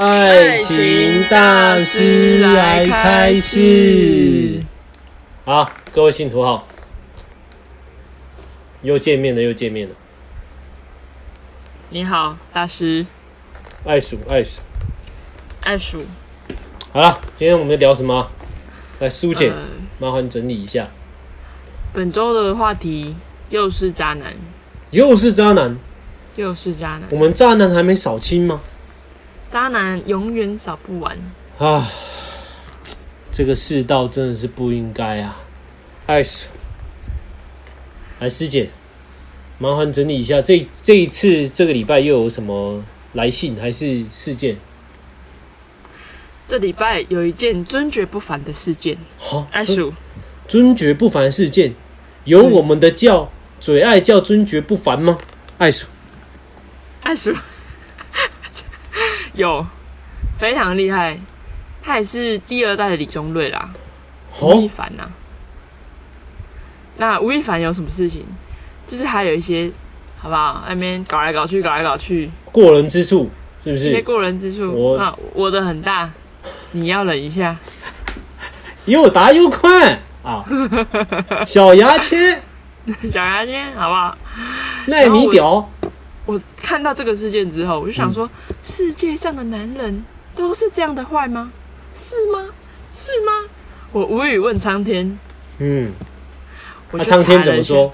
爱情大师来开示。好，各位信徒好，又见面了，又见面了。你好，大师，爱鼠爱鼠，爱鼠。好了，今天我们聊什么？来，苏姐，呃麻烦整理一下。本周的话题又是渣男，又是渣男，又是渣男我，们渣男还没扫清吗？渣男永远扫不完。啊，这个世道真的是不应该啊！艾数，来，师姐，麻烦整理一下，这这一次这个礼拜又有什么来信还是事件？这礼拜有一件尊爵不凡的事件，好，尊爱数尊爵不凡事件，有我们的教嘴爱叫尊爵不凡吗？艾数，艾数有非常厉害，他也是第二代的李宗瑞啦，吴亦，凡呐。那吴亦凡有什么事情？就是还有一些，好不好？那边搞来搞去，搞来搞去，过人之处是不是？一些过人之处。我那我的很大，你要忍一下。又大又宽啊，小牙签，小牙签，好不好？耐米屌，我看到这个事件之后，我就想说，嗯世界上的男人都是这样的坏吗？是吗？是吗？我无语问苍天，嗯，那、我就苍天怎么说？？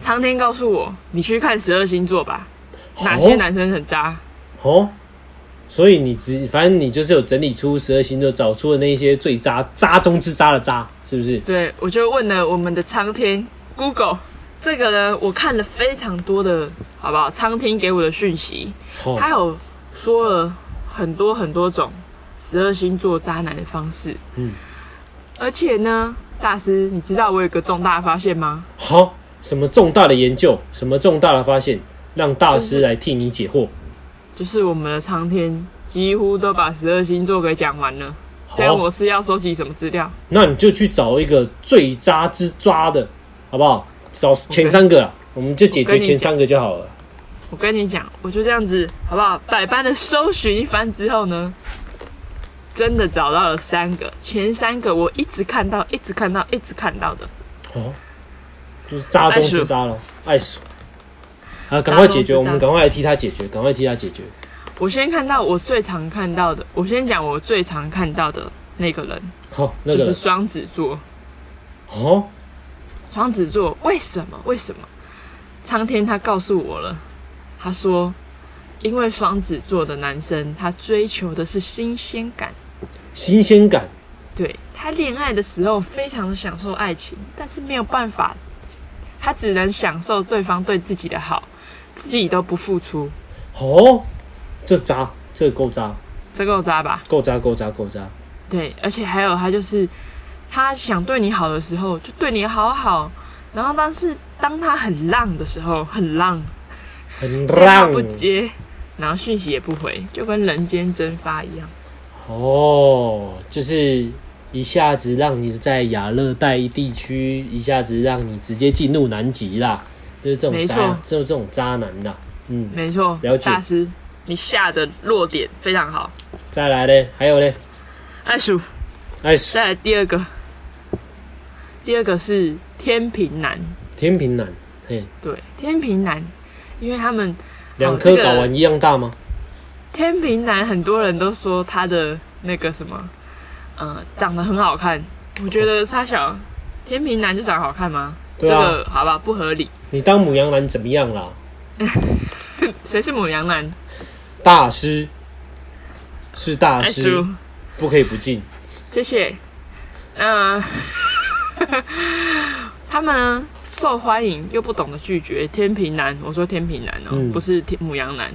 苍天告诉我，你去看十二星座吧，哪些男生很渣？哦，所以你只反正你就是有整理出十二星座，找出了那些最渣渣中之渣的渣，是不是？对，我就问了我们的苍天 Google，这个呢，我看了非常多的，好不好？苍天给我的讯息，哦，他有说了很多很多种十二星座渣男的方式，嗯，而且呢，大师，你知道我有个重大发现吗？好，什么重大的研究，什么重大的发现，让大就是师来替你解惑。就是我们的苍天几乎都把十二星座给讲完了，这样好我是要收集什么资料？那你就去找一个最渣之渣的，好不好？找前三个啦，我们就解决前三个就好了。我跟你讲，我就这样子，好不好？百般的搜寻一番之后呢，真的找到了三个，前三个我一直看到，一直看到，一直看到的。哦，就是渣中之渣了，爱死。啊，赶快解决，我们赶快来替他解决，赶快替他解决。我先看到我最常看到的，我先讲我最常看到的那个人，好，那个就是双子座。哦，双子座为什么？为什么？苍天他告诉我了，他说，因为双子座的男生他追求的是新鲜感，新鲜感，对他恋爱的时候非常的享受爱情，但是没有办法，他只能享受对方对自己的好，自己都不付出，哦，这渣，这够渣，这够渣吧？够渣，够渣，够渣。对，而且还有他就是他想对你好的时候就对你好好，然后但是当他很浪的时候，很浪，很 浪。不接，然后讯息也不回，就跟人间蒸发一样。哦，就是一下子让你在亚热带地区，一下子让你直接进入南极啦，就是这种渣没错，就是这种渣男啦。嗯，没错，了解。大师，你下的落点非常好。再来嘞，还有嘞，爱数，哎，再来第二个，第二个是天平男，天平男，嘿，对，天平男，因为他们两颗这个睾丸一样大吗？天平男很多人都说他的那个什么，呃，长得很好看。我觉得沙小天平男就长得好看吗？对啊这个好吧，不合理。你当母羊男怎么样啦？谁是母羊男？大师是大爱师，，不可以不敬。谢谢。那、他们呢受欢迎又不懂得拒绝，天平男，我说天平男哦、嗯不是天母羊男。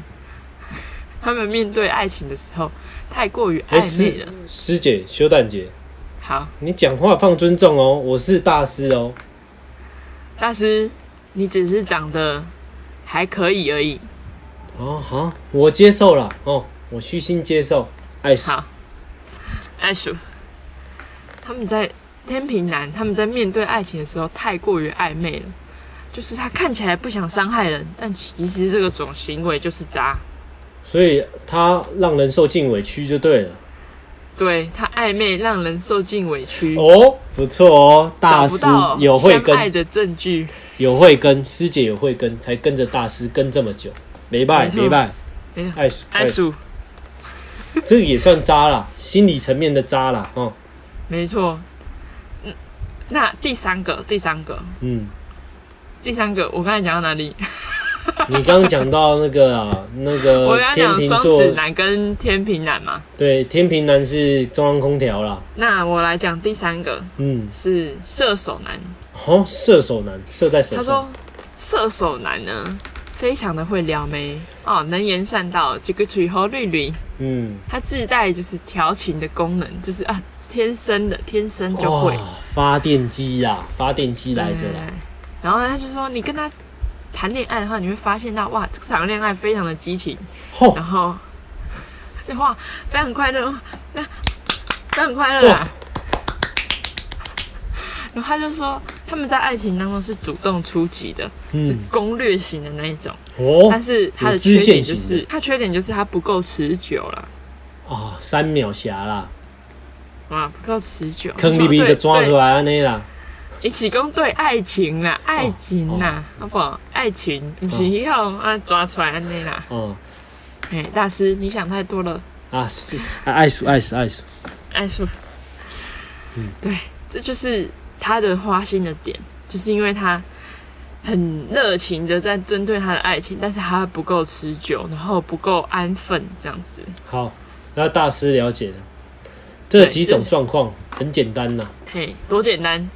他们面对爱情的时候太过于哎，暧昧了。师师姐、修蛋姐，好，你讲话放尊重哦，我是大师哦。大师，你只是长得还可以而已。哦，好，我接受了哦，我虚心接受。爱叔，好，爱数，他们在天平男，他们在面对爱情的时候太过于暧昧了，就是他看起来不想伤害人，但其实这个种行为就是渣。所以他让人受尽委屈就对了。对他暧昧让人受尽委屈，哦，不错哦，大师有慧根，相爱的证据。有慧根，师姐有慧根，才跟着大师跟这么久，没拜没错。没错，爱数爱，数，这个也算渣啦，心理层面的渣啦，哦，没错。嗯，那第三个，第三个，嗯，第三个，我刚才讲到哪里？你刚刚讲到那个啊，那我个刚刚天讲双子，男跟天平男嘛。对，天平男是中央空调啦，那我来讲第三个嗯，是射手男。哦，射手男，射在手上，他说射手男呢，非常的会撩妹。哦，能言善道，这个嘴和绿绿，嗯，他自带就是调情的功能，就是啊，天生的，天生就会。哇发电机啊，发电机来着啦，对然后他就说，你跟他谈恋爱的话，你会发现到哇，这场恋爱非常的激情，吼、然后这话非常快乐，那非常快乐啊。然后他就说，他们在爱情当中是主动出击的，是嗯，攻略型的那一种。哦但，是他的缺点就是他缺点就是他不够持久了，哦，三秒侠啦，哇，不够持久。坑里边就抓出来，安尼啦，一起攻对爱情啦，爱情啦，好不好？爱情不是以后啊抓出来安尼啦。哦、哎，大师，你想太多了，啊，是啊爱数爱数爱数，爱数。嗯对，这就是他的花心的点，就是因为他很热情的在针对他的爱情，但是他不够持久，然后不够安分，这样子。好，那大师了解了，这几种就是状况很简单呐，嘿，多简单。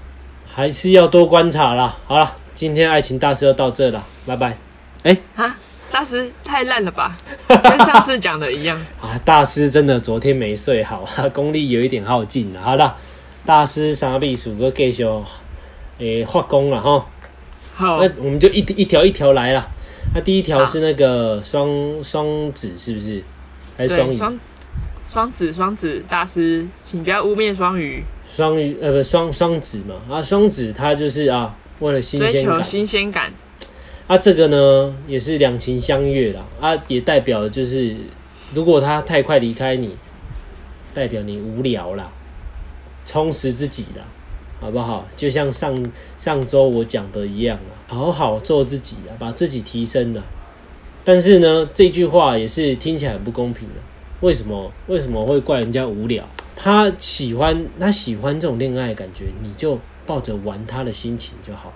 还是要多观察啦。好了，今天爱情大师要到这了，拜拜。哎啊，大师太烂了吧，跟上次讲的一样。啊，大师真的昨天没睡好，啊，功力有一点耗尽了。好了，大师三避暑个继续诶发功了哈。好那，我们就一一条一条来了。那第一条是那个双双子是不是？还是双鱼？对双双子双子大师，请不要污蔑双鱼，双鱼呃不双双子嘛啊双子他就是啊为了新追求新鲜感。啊这个呢也是两情相悦啦啊也代表就是如果他太快离开你，代表你无聊啦，充实自己啦，好不好？就像上上周我讲的一样啊，好好做自己啊，把自己提升了。但是呢，这句话也是听起来很不公平的。为什么？为什么会怪人家无聊？他喜欢他喜欢这种恋爱的感觉，你就抱着玩他的心情就好，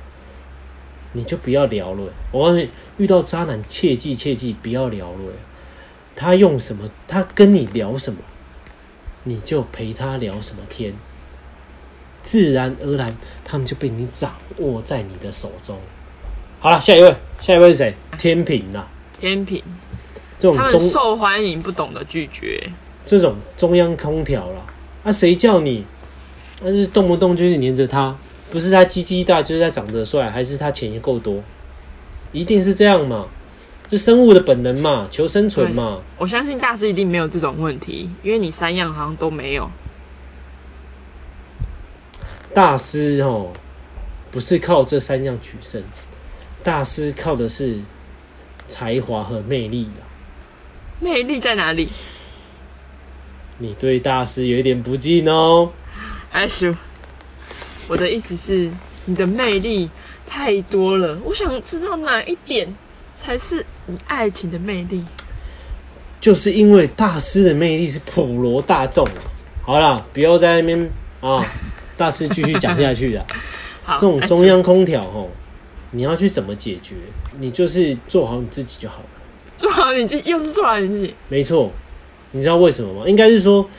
你就不要聊了。我告诉你，遇到渣男切记切记不要聊了。他用什么？他跟你聊什么？你就陪他聊什么天，自然而然他们就被你掌握在你的手中。好了，下一位，下一位是谁？天平啦，天平，这种中他们受欢迎，不懂得拒绝。这种中央空调啦，啊，谁叫你？但是动不动就是黏着他，不是他鸡鸡大，就是他长得帅，还是他钱也够多？一定是这样嘛？就生物的本能嘛，求生存嘛。我相信大师一定没有这种问题，因为你三样好像都没有。大师哦，不是靠这三样取胜，大师靠的是才华和魅力啊。魅力在哪里？你对大师有一点不敬哦。哎叔，我的意思是，你的魅力太多了，我想知道哪一点才是你爱情的魅力。就是因为大师的魅力是普罗大众。好啦，不要在那边啊，大师继续讲下去啦。好，这种哎中央空调吼，你要去怎么解决？你就是做好你自己就好了。做好你自己，又是做好你自己。没错，你知道为什么吗？应该是说，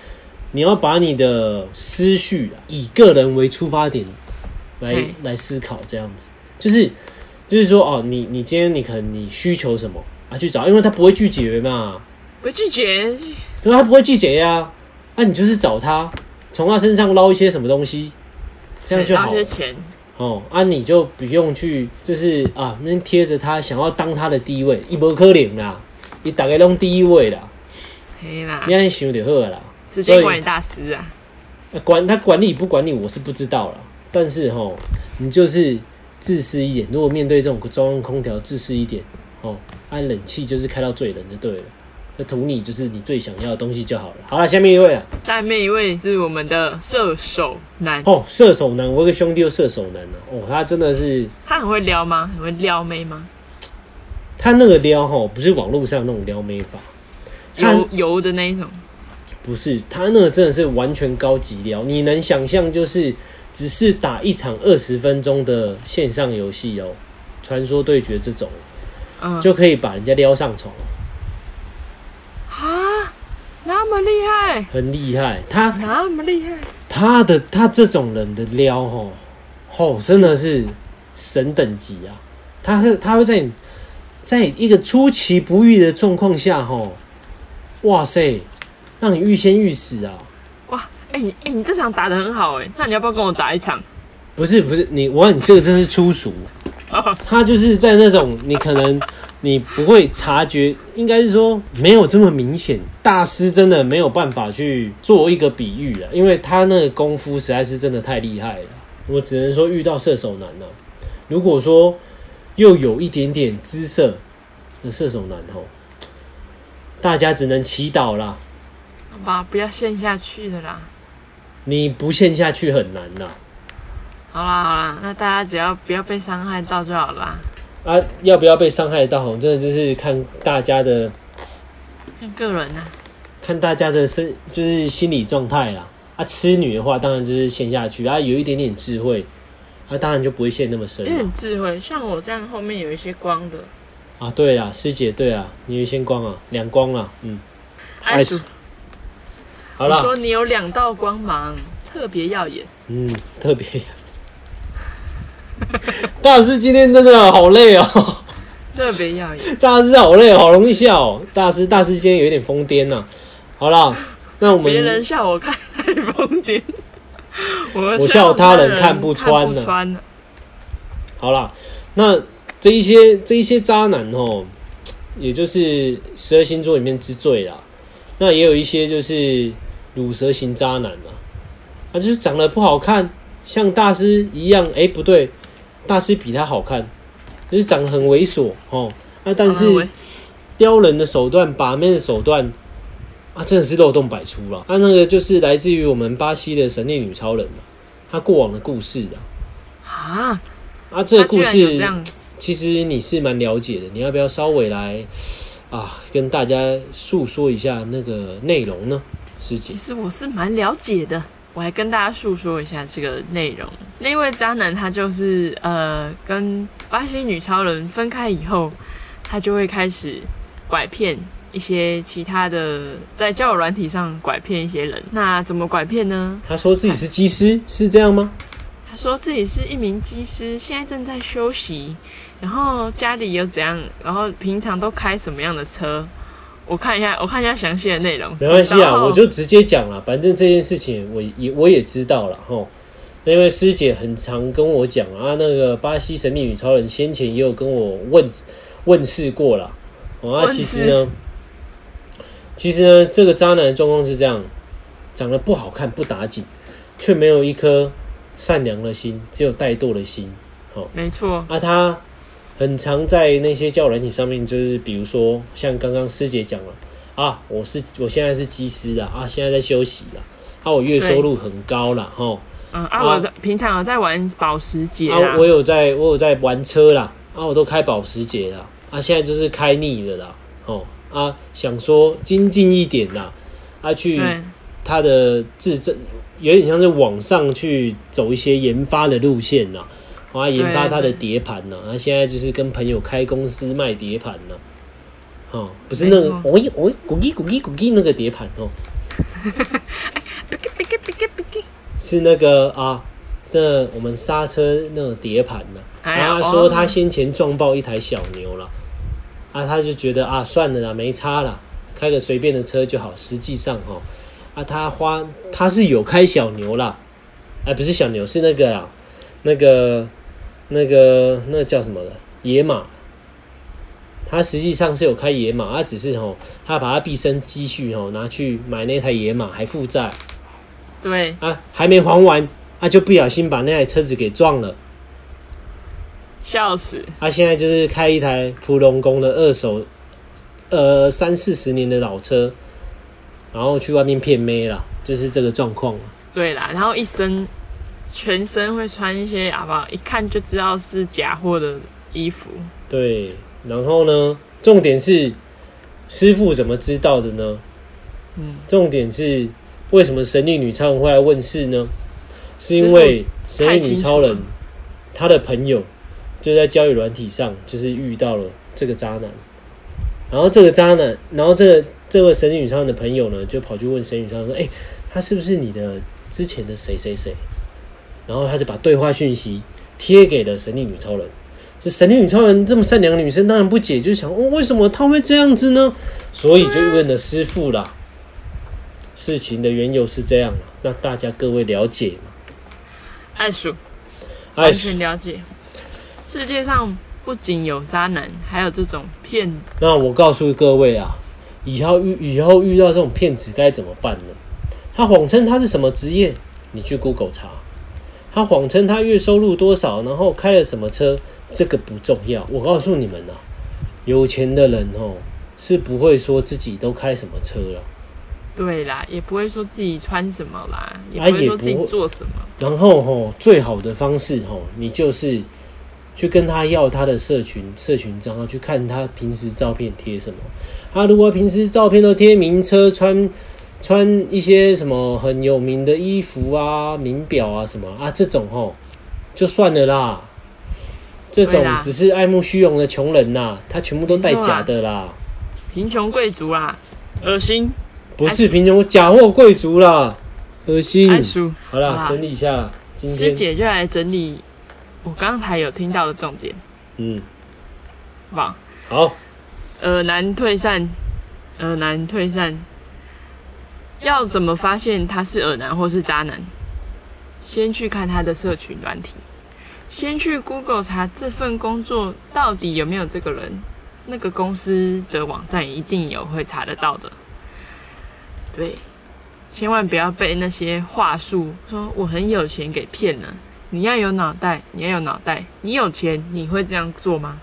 你要把你的思绪啊，以个人为出发点来嘿来思考，这样子，就是就是说哦，你你今天你可能你需求什么啊，去找，因为他不会拒绝嘛，不拒绝，对吧？他不会拒绝呀、啊，你就是找他，从他身上捞一些什么东西，这样就好。哦，啊，你就不用去，就是啊，那贴着他，想要当他的第一位，一无可能啦，你大概弄第一位啦，嘿啦你，安尼想就好了啦。时间管理大师啊，那管他管理不管理，我是不知道了。但是吼，你就是自私一点。如果面对这种中央空调，自私一点哦，按冷气就是开到最冷就对了。那图你就是你最想要的东西就好了。好了，下面一位啊，下面一位是我们的射手男，哦，射手男，我有个兄弟有射手男啊，哦，他真的是他很会撩吗？很会撩妹吗？他那个撩哈，不是网络上那种撩妹法，他油油的那一种，不是他那个真的是完全高级撩，你能想象就是只是打一场二十分钟的线上游戏哦，传说对决这种嗯，就可以把人家撩上床，么厉害，很厉害。他那么厉害，他的他这种人的撩吼吼真的是神等级啊！他会他会在你在一个出其不意的状况下吼，哇塞，让你欲仙欲死啊！哇，哎、你哎、你这场打的很好哎，那你要不要跟我打一场？不是不是，你我看你这个真的是粗俗。他就是在那种你可能你不会察觉，应该是说没有这么明显。大师真的没有办法去做一个比喻了，因为他那个功夫实在是真的太厉害了。我只能说遇到射手男了、如果说又有一点点姿色的射手男吼，大家只能祈祷啦。好吧，不要陷下去的啦。你不陷下去很难啦。好啦好啦，那大家只要不要被伤害到就好啦。啊，要不要被伤害到？真的就是看大家的看个人啊，看大家的身就是心理状态啦。啊，痴女的话，当然就是陷下去啊，有一点点智慧，啊，当然就不会陷那么深有点智慧，像我这样后面有一些光的。啊。对啦，师姐，对啊，你有一些光啊，两光啊，嗯，爱鼠，好了，我说你有两道光芒，特别耀眼。嗯，特别。大师今天真的好累哦，特别耀眼，大师好累，好容易笑、哦。大师，大师今天有一点疯癫呐。好啦，那我们别人笑我看太疯癫，我我笑他人看看不穿不呢穿。好啦，那这一些这一些渣男哦，也就是十二星座里面之最啦。那也有一些就是乳蛇型渣男啦，啊，就是长得不好看，像大师一样，哎、不对，大师比他好看，就是长得很猥琐哦。啊，但是喂刁人的手段、把妹的手段啊，真的是漏洞百出了。啊，那个就是来自于我们巴西的神力女超人啊，她过往的故事啊。啊，啊，这个故事，其实你是蛮了解的，你要不要稍微来啊跟大家诉说一下那个内容呢？师姐其，实我是蛮了解的。我还跟大家诉说一下这个内容。那位渣男他就是呃跟巴西女超人分开以后，他就会开始拐骗一些其他的，在交友软体上拐骗一些人。那怎么拐骗呢？他说自己是技师，是这样吗？他说自己是一名技师，现在正在休息，然后家里有怎样，然后平常都开什么样的车。我看一下，我看一下详细的内容。没关系啊，我就直接讲了，反正这件事情我也我也知道了吼。因为师姐很常跟我讲啊，那个巴西神力女超人先前也有跟我问问世过了。哦，那其实呢，其实呢，这个渣男的状况是这样：长得不好看不打紧，却没有一颗善良的心，只有怠惰的心。好没错，啊，他很常在那些交友软体上面，就是比如说像刚刚师姐讲了啊，我是我现在是技师啦，啊，现在在休息啦，啊，我月收入很高了，吼，嗯啊，啊。我平常有在玩保时捷啦啊，，我有在我有在玩车啦，啊，我都开保时捷啦，啊，现在就是开腻了啦，哦，啊，想说精进一点啦，啊，去对，他的自证有点像是往上去走一些研发的路线呐，啊，研发他的碟盘呐，他现在就是跟朋友开公司卖碟盘呐，哦，不是那个没错哦一哦一咕叽咕叽咕叽那个碟盘哦，是那个啊，那我们刹车那种碟盘呐，哎呀然后他说哦他先前撞爆一台小牛了，啊，他就觉得啊算了啦，没差啦，开个随便的车就好。实际上哦，啊，他花他是有开小牛啦，哎，不是小牛，是那个啦，那个那个那个叫什么的野马。他实际上是有开野马，他只是吼，他把他毕生积蓄吼拿去买那台野马，还负债对，啊，还没还完，啊就不小心把那台车子给撞了。笑死，他现在就是开一台普龙宫的二手呃三四十年的老车，然后去外面骗妹啦，就是这个状况。对啦，然后一身全身会穿一些好不好？一看就知道是假货的衣服。对，然后呢，重点是师傅怎么知道的呢？嗯，重点是为什么神力女超人会来问世呢？是因为神力女超人她的朋友就在交友软体上，就是遇到了这个渣男，然后这个渣男，然后这个这位神力女超人的朋友呢，就跑去问神力女超人说：“哎、他是不是你的之前的谁谁谁？”然后他就把对话讯息贴给了神力女超人。这神力女超人这么善良的女生，当然不解，就想：哦，为什么她会这样子呢？所以就问了师傅啦。事情的缘由是这样，那大家各位了解吗？爱数哎完，全了解。世界上不仅有渣男，还有这种骗子。那我告诉各位啊，以后遇以后遇到这种骗子该怎么办呢？他谎称他是什么职业，你去 Google 查。他谎称他月收入多少，然后开了什么车，这个不重要。我告诉你们啊，有钱的人哦是不会说自己都开什么车了。对啦，也不会说自己穿什么啦，也啊不会说自己做什么。然后吼，最好的方式吼，你就是去跟他要他的社群社群账号，去看他平时照片贴什么。他如果平时照片都贴名车，穿穿一些什么很有名的衣服啊、名表啊什么啊，这种吼就算了啦。这种只是爱慕虚荣的穷人呐，他全部都带假的啦，贫穷贵族啦，恶心。不是贫穷假货贵族啦，恶心。好啦，整理一下今师天，姐就来整理我刚才有听到的重点，嗯，好。不好？好。耳男退散，耳男退散，要怎么发现他是耳男或是渣男？先去看他的社群软体，先去 Google 查这份工作到底有没有这个人，那个公司的网站一定有会查得到的。对，千万不要被那些话术说我很有钱给骗了。你要有脑袋，你要有脑袋，你有钱，你会这样做吗？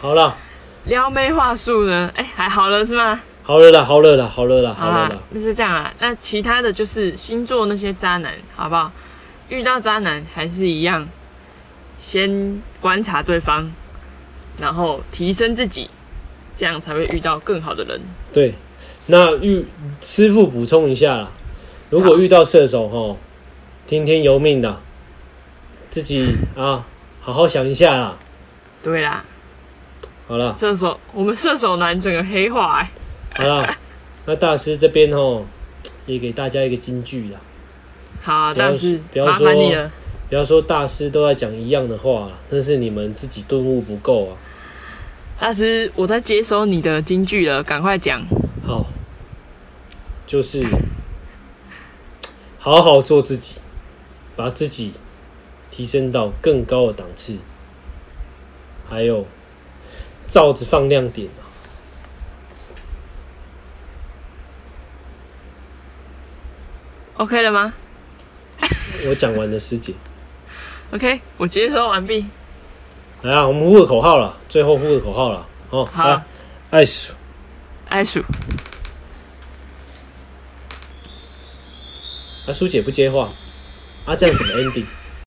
好了，撩妹话术呢？哎、还好了是吗？好了啦，好了啦，好了啦，好了啦啦。，那是这样啊。那其他的就是星座那些渣男，好不好？遇到渣男还是一样，先观察对方，然后提升自己，这样才会遇到更好的人。对，那遇师傅补充一下啦，如果遇到射手吼，听天由命的，自己啊好好想一下啦。对啦，好了，射手，我们射手男整个黑化、哎，好了，那大师这边哦也给大家一个金句啦，好，不要但是不要说了。不要说大师都在讲一样的话啦，但是你们自己顿悟不够啊。大师，我在接收你的金句了，赶快讲。好，就是好好做自己，把自己提升到更高的档次，还有罩子放亮点 OK 了吗 我讲完了，师姐，？OK，我接收完毕。来啊，我们呼个口号了，最后呼个口号了，哦，好来，爱鼠，爱鼠，啊，苏姐不接话，啊，这样怎么 ending？